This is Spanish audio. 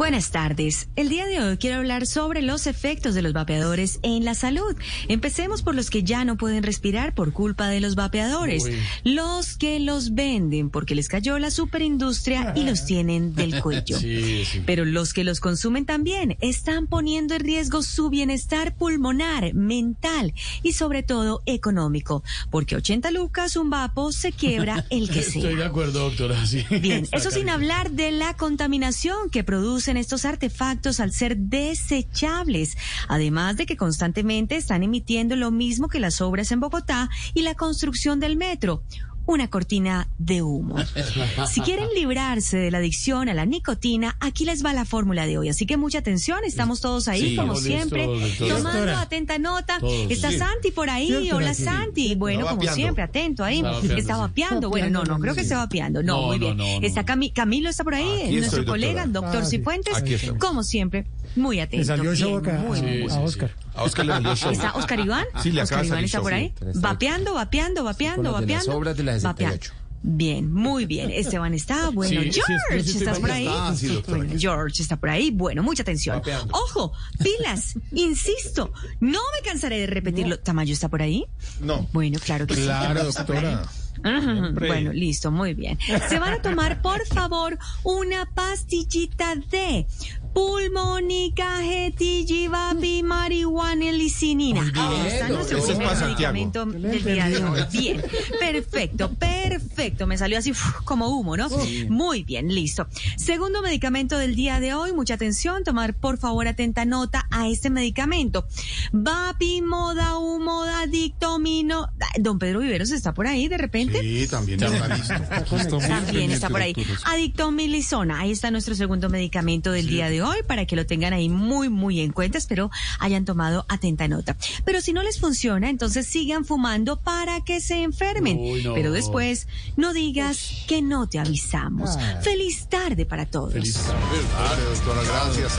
Buenas tardes. El día de hoy quiero hablar sobre los efectos de los vapeadores en la salud. Empecemos por los que ya no pueden respirar por culpa de los vapeadores. Los que los venden porque les cayó la superindustria y los tienen del cuello. Pero los que los consumen también están poniendo en riesgo su bienestar pulmonar, mental y sobre todo económico. Porque 80 lucas un vapo se quiebra el que sea. Estoy de acuerdo, doctora. Sí. Bien, eso sin hablar de la contaminación que produce estos artefactos al ser desechables, además de que constantemente están emitiendo lo mismo que las obras en Bogotá y la construcción del metro una cortina de humo. Si quieren librarse de la adicción a la nicotina, aquí les va la fórmula de hoy. Así que mucha atención, estamos todos ahí, como siempre, tomando atenta nota. Está Santi por ahí, hola Santi. Bueno, como siempre, atento ahí. Está vapeando. Bueno, no, no, creo que esté vapeando. No, muy bien. Está Camilo, está por ahí, nuestro colega, doctor Cifuentes. Como siempre, muy atento. salió a Oscar. A Oscar le salió show. ¿Está Oscar Iván? Sí, le Oscar Iván está por ahí. Vapeando, vapeando, vapeando, vapeando. obras de la 68. Bien, muy bien. Esteban está, bueno, Sí, sí, George, sí, sí, ¿estás sí, por ahí está, sí, doctora, Bueno, George está por ahí. Bueno, mucha atención. Vapeando. Ojo, pilas, insisto, no me cansaré de repetirlo. ¿Tamayo está por ahí? No. Bueno, claro que sí. Claro, Está por ahí. doctora. Ajá, Bueno, listo, muy bien. Se van a tomar, por favor, una pastillita de pulmónica, getigivapi, marihuana y licinina. Ahí está nuestro Eso primer medicamento del día de hoy. Bien, perfecto, perfecto. Me salió así como humo, ¿no? Muy bien, listo. Segundo medicamento del día de hoy, mucha atención, tomar por favor atenta nota a este medicamento. Vapi, moda, humoda, dictomino. Don Pedro Viveros está por ahí de repente. Sí, también está listo. También está por ahí. Adictomilizona. Ahí está nuestro segundo medicamento del día de hoy para que lo tengan ahí muy, muy en cuenta. Espero hayan tomado atenta nota. Pero si no les funciona, entonces sigan fumando para que se enfermen. Uy, no. Pero después no digas que no te avisamos. Feliz tarde para todos. Feliz tarde, doctora, gracias.